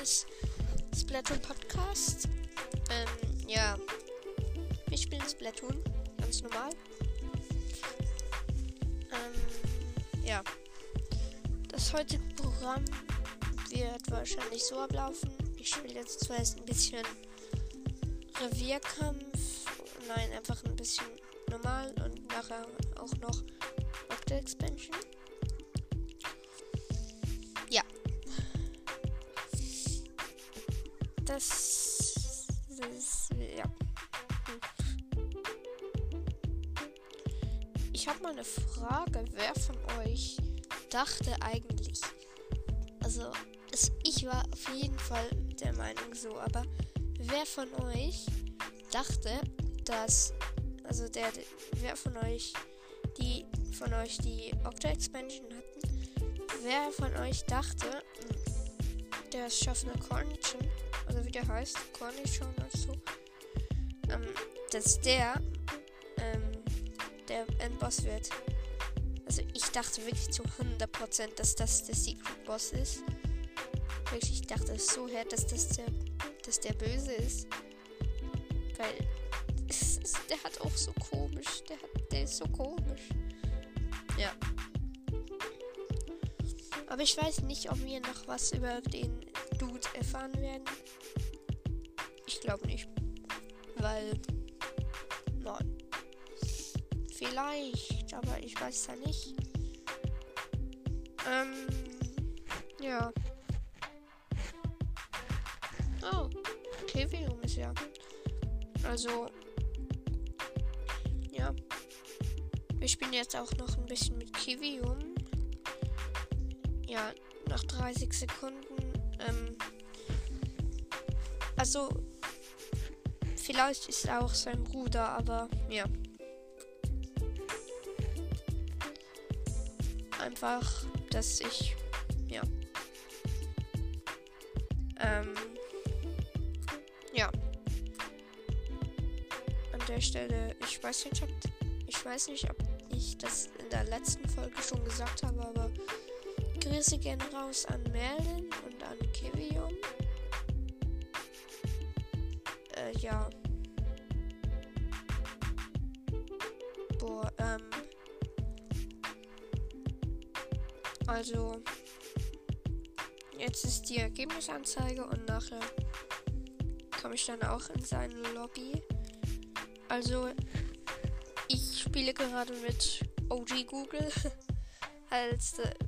des Splatoon Podcast. Ähm, ja. Wir spielen Splatoon, ganz normal. Ähm, ja. Das heutige Programm wird wahrscheinlich so ablaufen. Ich spiele jetzt zuerst ein bisschen Revierkampf. Nein, einfach ein bisschen normal und nachher auch noch Octa Expansion. Das ist, ja. Ich habe mal eine Frage. Wer von euch dachte eigentlich, also es, ich war auf jeden Fall der Meinung so, aber wer von euch dachte, dass, also der, wer von euch, die von euch die Octa Expansion hatten, wer von euch dachte, hm, der Schaffner Cornichon, also wie der heißt, Cornichon oder so, ähm, dass der, ähm, der Endboss wird. Also ich dachte wirklich zu 100%, dass das der Secret Boss ist. Wirklich, ich dachte so her, dass das der, dass der Böse ist. Weil der hat auch so komisch. Der, hat, der ist so komisch. Ja. Aber ich weiß nicht, ob wir noch was über den Dude erfahren werden. Ich glaube nicht. Weil. Nein. Vielleicht, aber ich weiß ja nicht. Ähm. Ja. Oh. Trivium ist ja. Also. Ja. Wir spielen jetzt auch noch ein bisschen mit Kivium. Ja, nach 30 Sekunden. Ähm, also, vielleicht ist er auch sein Bruder, aber ja. Einfach, dass ich, ja. Ähm, ja. An der Stelle, ich weiß nicht, ob, ich weiß nicht, ob ich das in der letzten Folge schon gesagt habe, aber Grüße gehen raus an Merlin an Kivium. Äh, ja. Boah, ähm. Also. Jetzt ist die Ergebnisanzeige und nachher komme ich dann auch in seine Lobby. Also, ich spiele gerade mit OG Google. äh,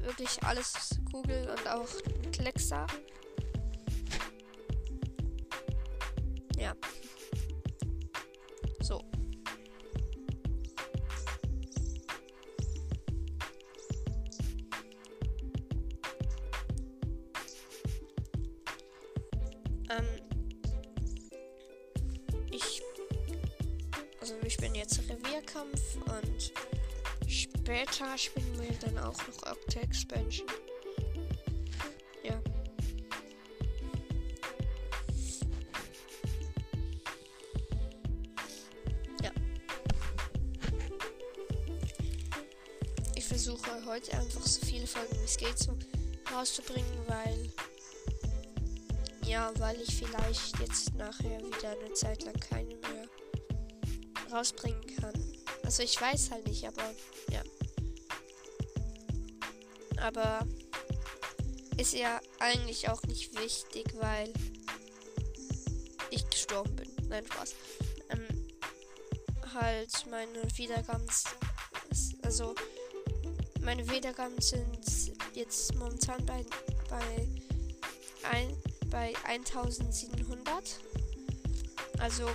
wirklich alles Google und auch Klexa. Ja. So. Ähm. Ich. Also wir spielen jetzt Revierkampf und später spielen wir dann auch noch Octa Expansion. Es geht so rauszubringen, weil ja, weil ich vielleicht jetzt nachher wieder eine Zeit lang keine mehr rausbringen kann. Also ich weiß halt nicht, aber ja. Aber ist ja eigentlich auch nicht wichtig, weil ich gestorben bin. Nein, Spaß. Ähm, halt meine Wiedergaben, also meine Wiedergaben sind jetzt momentan bei bei ein, bei 1700. Also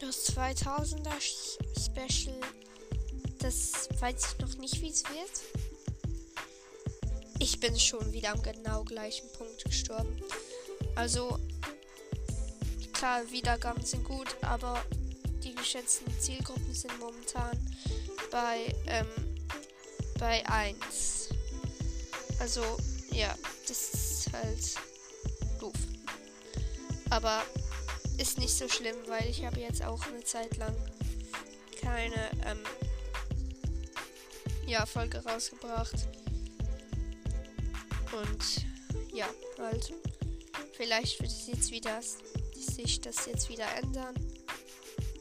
das 2000er Special, das weiß ich noch nicht, wie es wird. Ich bin schon wieder am genau gleichen Punkt gestorben. Also, klar, Wiedergaben sind gut, aber die geschätzten Zielgruppen sind momentan bei, ähm, bei 1. Also, ja, das ist halt doof. Aber ist nicht so schlimm, weil ich habe jetzt auch eine Zeit lang keine ähm, ja, Folge rausgebracht. Und ja, halt. Vielleicht wird es jetzt wieder sich das jetzt wieder ändern.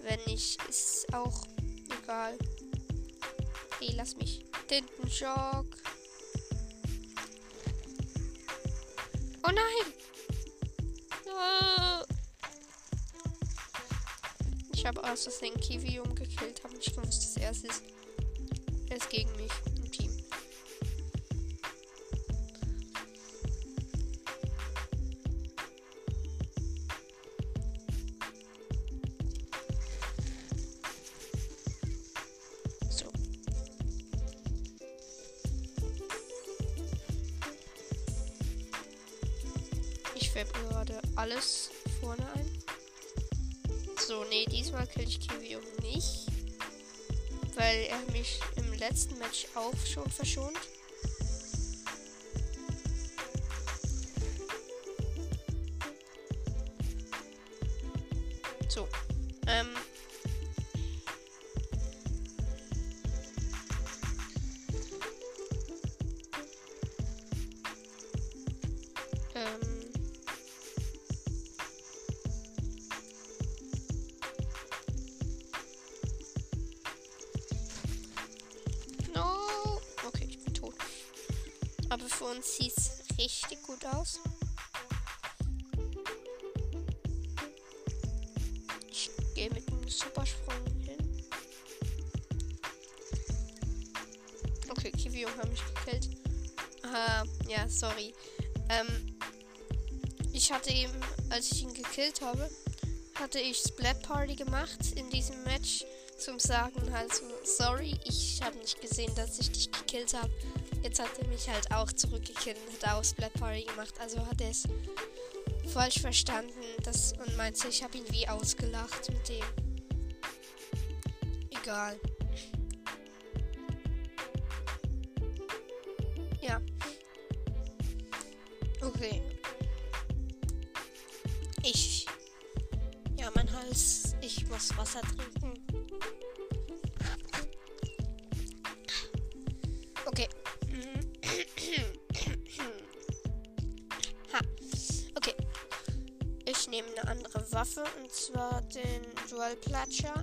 Wenn nicht, ist auch egal. Hey, lass mich. Tintenschock. Oh nein! Ah. Ich habe aus Versehen Kiwi umgekillt, habe nicht gewusst, dass er es ist. Er ist gegen mich. Alles vorne ein. So, nee, diesmal kill ich Kiwi nicht. Weil er mich im letzten Match auch schon verschont. So. Ähm. Uns sieht richtig gut aus. Ich gehe mit einem Supersprung hin. Okay, Kiwi hat mich gekillt. Aha, ja, sorry. Ähm, ich hatte eben, als ich ihn gekillt habe, hatte ich Splat Party gemacht in diesem Match zum Sagen halt so, sorry, ich habe nicht gesehen, dass ich dich gekillt habe. Jetzt hat er mich halt auch zurückgekillt und hat auch Splat Party gemacht. Also hat er es falsch verstanden das, und meinte, ich habe ihn wie ausgelacht mit dem. Egal. Ja. Okay. Ich. Ja, mein Hals. Ich muss Wasser trinken. Zwar den Dual Platscher.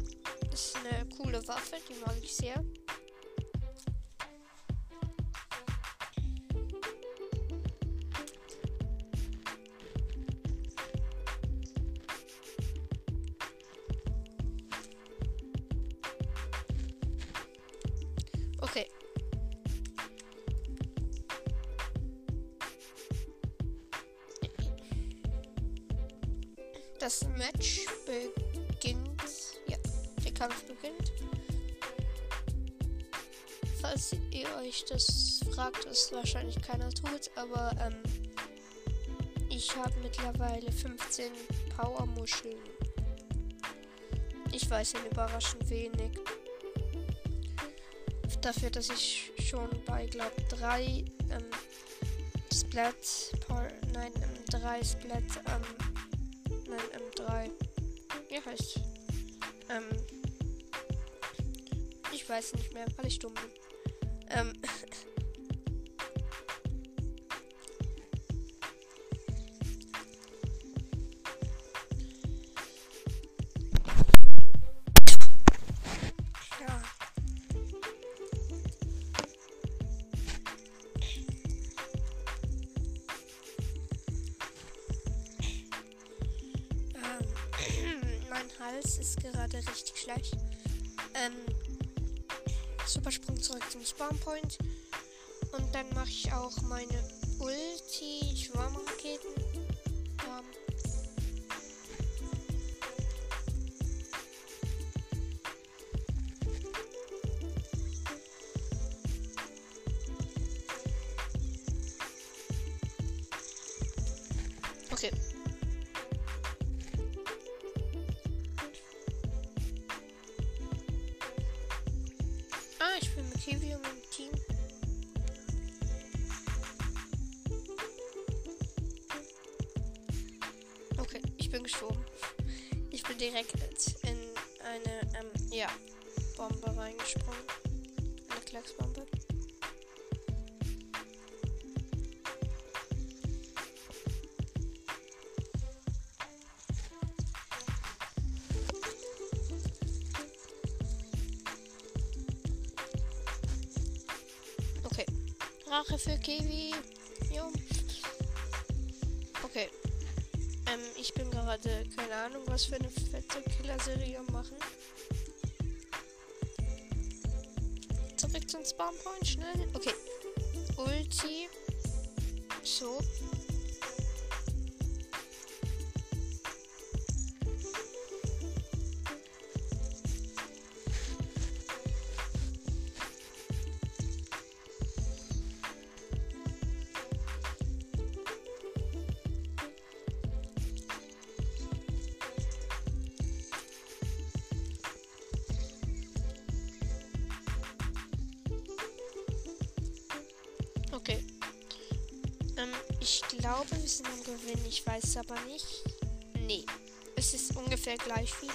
Ist eine coole Waffe, die mag ich sehr. Das Match beginnt. Ja, der Kampf beginnt. Falls ihr euch das fragt, was wahrscheinlich keiner tut, aber ähm, ich habe mittlerweile 15 Powermuscheln. Ich weiß ja überraschend wenig. Dafür, dass ich schon bei, glaube drei ähm, Splat, nein, ähm, drei Splat ähm, Nein, M3. Wie heißt? Ähm. Ich weiß nicht mehr, weil ich dumm bin. Ähm. Hals ist gerade richtig schlecht. Ähm, Supersprung zurück zum Spawnpoint. Und dann mache ich auch meine Ulti Schwarmraketen. Ähm, Okay. Kivium im Team. Okay, ich bin gestorben. Ich bin direkt Rache für Kiwi. Jo. Okay. Ähm, ich bin gerade, keine Ahnung, was für eine fette Killer-Serie machen. Zurück zum Spawnpoint, schnell. Okay. Ulti. So. Ich glaube, wir sind am Gewinn. Ich weiß es aber nicht. Nee. Es ist ungefähr gleich viel.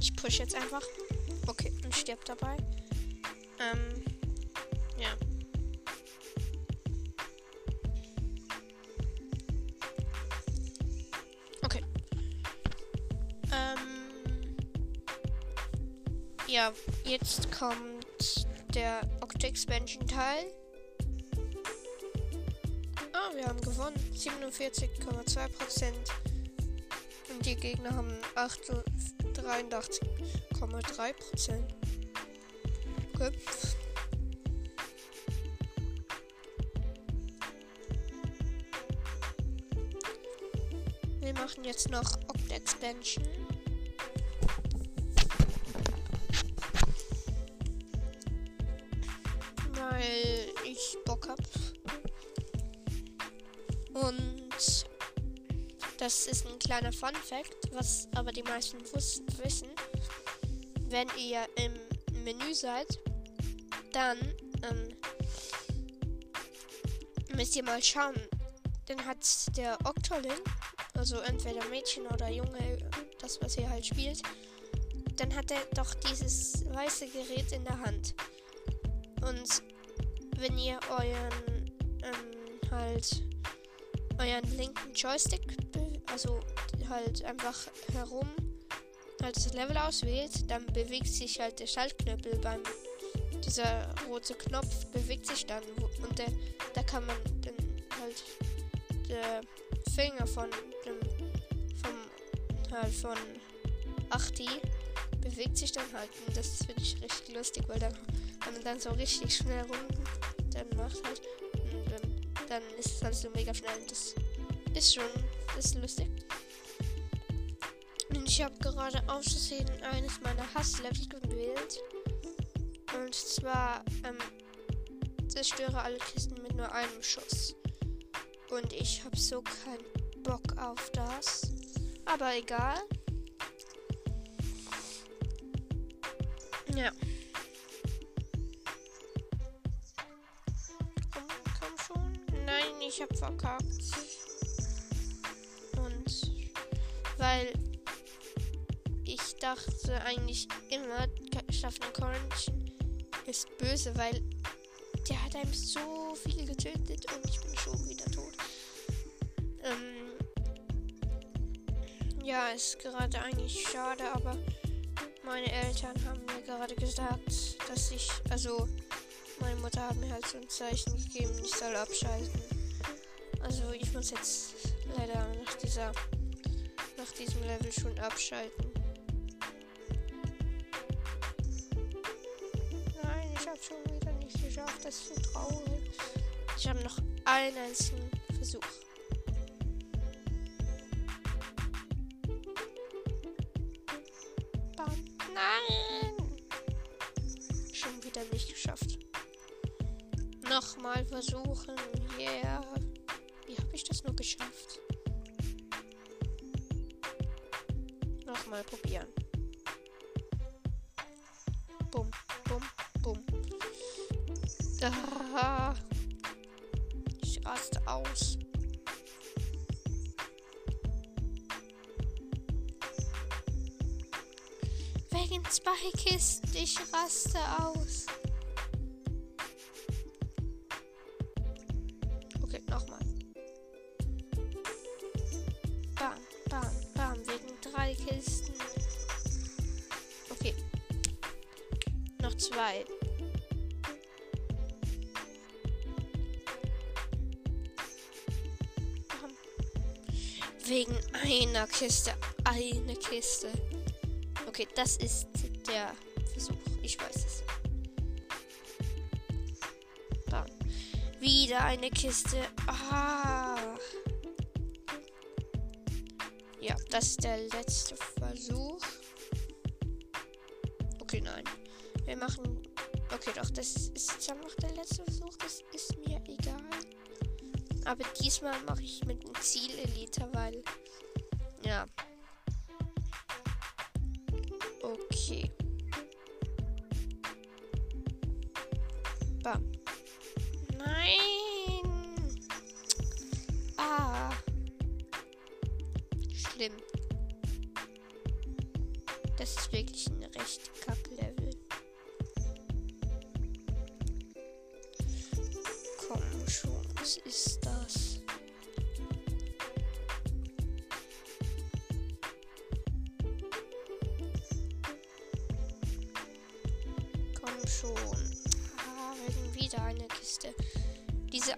Ich push jetzt einfach. Okay, und stirbt dabei. Ähm, ja, jetzt kommt der Octo Expansion Teil. Ah, wir haben gewonnen. 47,2%. Und die Gegner haben 83,3%. Okay. Wir machen jetzt noch Opt Das ist ein kleiner Fun Fact, was aber die meisten wissen. Wenn ihr im Menü seid, dann ähm, müsst ihr mal schauen. Dann hat der Octolin, also entweder Mädchen oder Junge, das was ihr halt spielt, dann hat er doch dieses weiße Gerät in der Hand. Und wenn ihr euren ähm, halt euren linken Joystick, also halt einfach herum halt das Level auswählt, dann bewegt sich halt der Schaltknöppel beim dieser rote Knopf bewegt sich dann und der, da kann man dann halt der Finger von dem vom halt von Achti bewegt sich dann halt und das finde ich richtig lustig, weil dann wenn man dann so richtig schnell rum dann macht halt dann, ist es halt so mega schnell das ist schon das ist lustig. Und ich habe gerade aus Versehen eines meiner Hasslevel gewählt. Und zwar ähm, zerstöre alle Kisten mit nur einem Schuss. Und ich habe so keinen Bock auf das. Aber egal. Ja. Ich habe verkackt. Und weil ich dachte eigentlich immer, Schaffner Corinthian ist böse, weil der hat einem so viel getötet und ich bin schon wieder tot. Ähm, ja, ist gerade eigentlich schade, aber meine Eltern haben mir gerade gesagt, dass ich, also meine Mutter hat mir halt so ein Zeichen gegeben, ich soll abschalten. Also ich muss jetzt leider nach dieser, nach diesem Level schon abschalten. Nein, ich habe schon wieder nicht geschafft. Das ist so traurig. Ich habe noch einen einzigen Versuch. Nein! Schon wieder nicht geschafft. Nochmal versuchen. Yeah. Ich das nur geschafft? Nochmal probieren. Bum, bum, bum. Ah. Ich raste aus. Wegen zwei Kisten, ich raste aus. Kiste. Eine Kiste. Okay, das ist der Versuch. Ich weiß es. Dann. Wieder eine Kiste. Ah. Ja, das ist der letzte Versuch. Okay, nein. Wir machen. Okay, doch, das ist dann noch der letzte Versuch. Das ist mir egal. Aber diesmal mache ich mit dem Ziel Elite, weil. Ja. Okay. Bam. Nein. Ah. Schlimm. Das ist wirklich ein recht kack-Level. Komm schon, was ist das?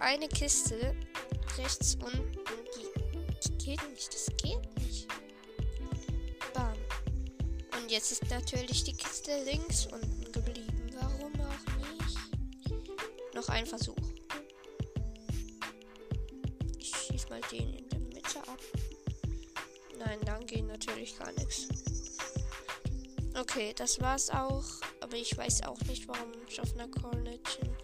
Eine Kiste rechts unten, die, geht nicht. Das geht nicht. Bam. Und jetzt ist natürlich die Kiste links unten geblieben. Warum auch nicht? Noch ein Versuch. Ich schieß mal den in der Mitte ab. Nein, dann geht natürlich gar nichts. Okay, das war's auch. Aber ich weiß auch nicht, warum Schaffner Cornetchen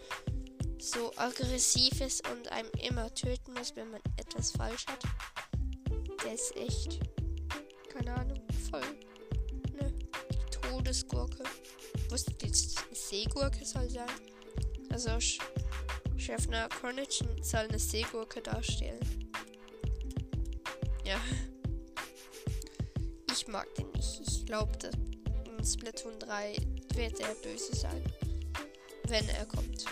so aggressiv ist und einem immer töten muss, wenn man etwas falsch hat. Der ist echt. Keine Ahnung, voll. Ne. Todesgurke. Wusstet ihr, Seegurke soll sein? Also Sch Schaffner Cornetchen soll eine Seegurke darstellen. Ja. Ich mag den nicht. Ich glaube, in Splatoon 3 wird er böse sein. Wenn er kommt.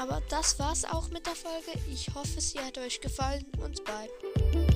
Aber das war's auch mit der Folge. Ich hoffe, sie hat euch gefallen und bye.